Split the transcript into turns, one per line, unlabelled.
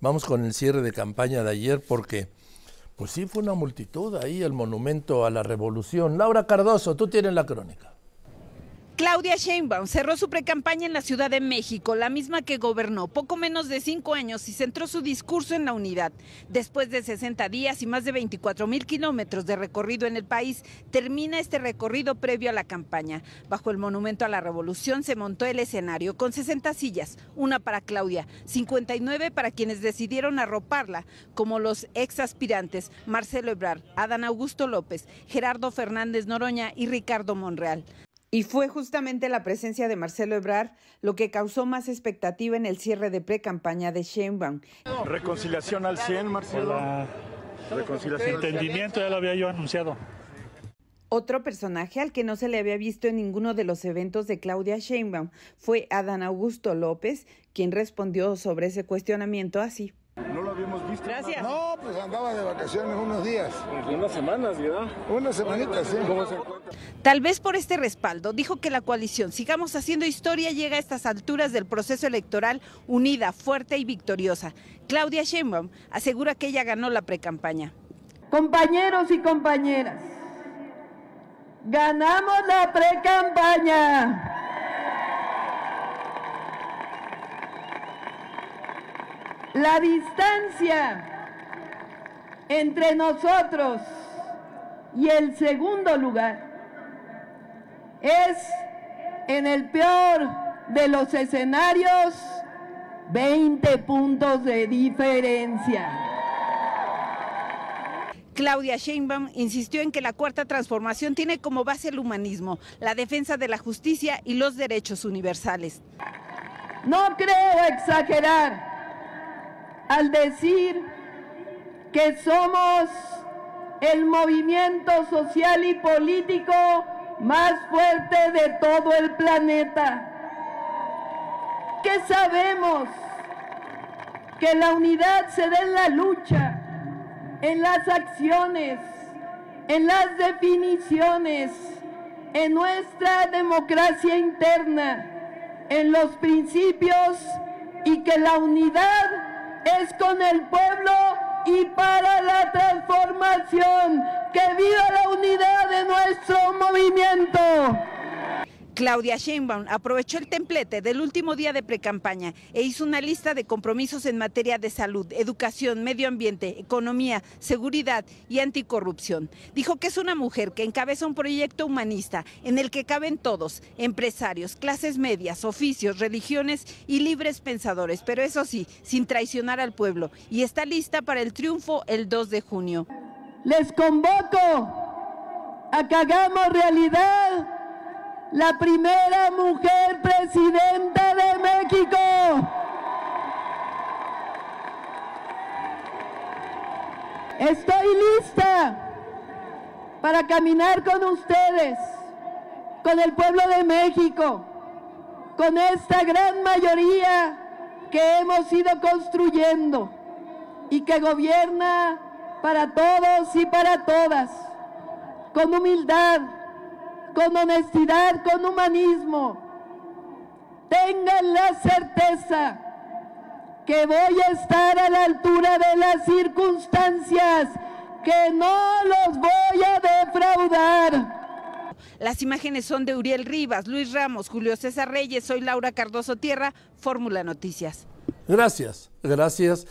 vamos con el cierre de campaña de ayer porque pues sí fue una multitud ahí el monumento a la revolución. Laura Cardoso, tú tienes la crónica.
Claudia Sheinbaum cerró su precampaña en la Ciudad de México, la misma que gobernó poco menos de cinco años y centró su discurso en la unidad. Después de 60 días y más de 24 mil kilómetros de recorrido en el país, termina este recorrido previo a la campaña. Bajo el Monumento a la Revolución se montó el escenario con 60 sillas, una para Claudia, 59 para quienes decidieron arroparla, como los ex aspirantes Marcelo Ebrard, Adán Augusto López, Gerardo Fernández Noroña y Ricardo Monreal. Y fue justamente la presencia de Marcelo Ebrard lo que causó más expectativa en el cierre de pre-campaña de Sheinbaum.
Reconciliación al 100, Marcelo.
Reconciliación. Entendimiento, ya lo había yo anunciado.
Otro personaje al que no se le había visto en ninguno de los eventos de Claudia Sheinbaum fue Adán Augusto López, quien respondió sobre ese cuestionamiento así.
No lo habíamos visto.
Gracias.
No, pues andaba de vacaciones unos días.
Unas semanas, ¿verdad?
Unas semanitas, sí.
¿Cómo se encuentra?
Tal vez por este respaldo, dijo que la coalición Sigamos Haciendo Historia llega a estas alturas del proceso electoral unida, fuerte y victoriosa. Claudia Sheinbaum asegura que ella ganó la precampaña.
Compañeros y compañeras, ganamos la precampaña. La distancia entre nosotros y el segundo lugar es en el peor de los escenarios 20 puntos de diferencia.
Claudia Sheinbaum insistió en que la cuarta transformación tiene como base el humanismo, la defensa de la justicia y los derechos universales.
No creo exagerar al decir que somos el movimiento social y político más fuerte de todo el planeta. Que sabemos que la unidad se da en la lucha, en las acciones, en las definiciones, en nuestra democracia interna, en los principios y que la unidad es con el pueblo y para la transformación. ¡Que viva la unidad de nuestro movimiento!
Claudia Sheinbaum aprovechó el templete del último día de precampaña e hizo una lista de compromisos en materia de salud, educación, medio ambiente, economía, seguridad y anticorrupción. Dijo que es una mujer que encabeza un proyecto humanista en el que caben todos, empresarios, clases medias, oficios, religiones y libres pensadores, pero eso sí, sin traicionar al pueblo, y está lista para el triunfo el 2 de junio.
Les convoco a que hagamos realidad la primera mujer presidenta de México. Estoy lista para caminar con ustedes, con el pueblo de México, con esta gran mayoría que hemos ido construyendo y que gobierna para todos y para todas, con humildad, con honestidad, con humanismo. Tengan la certeza que voy a estar a la altura de las circunstancias, que no los voy a defraudar.
Las imágenes son de Uriel Rivas, Luis Ramos, Julio César Reyes, soy Laura Cardoso Tierra, Fórmula Noticias.
Gracias, gracias.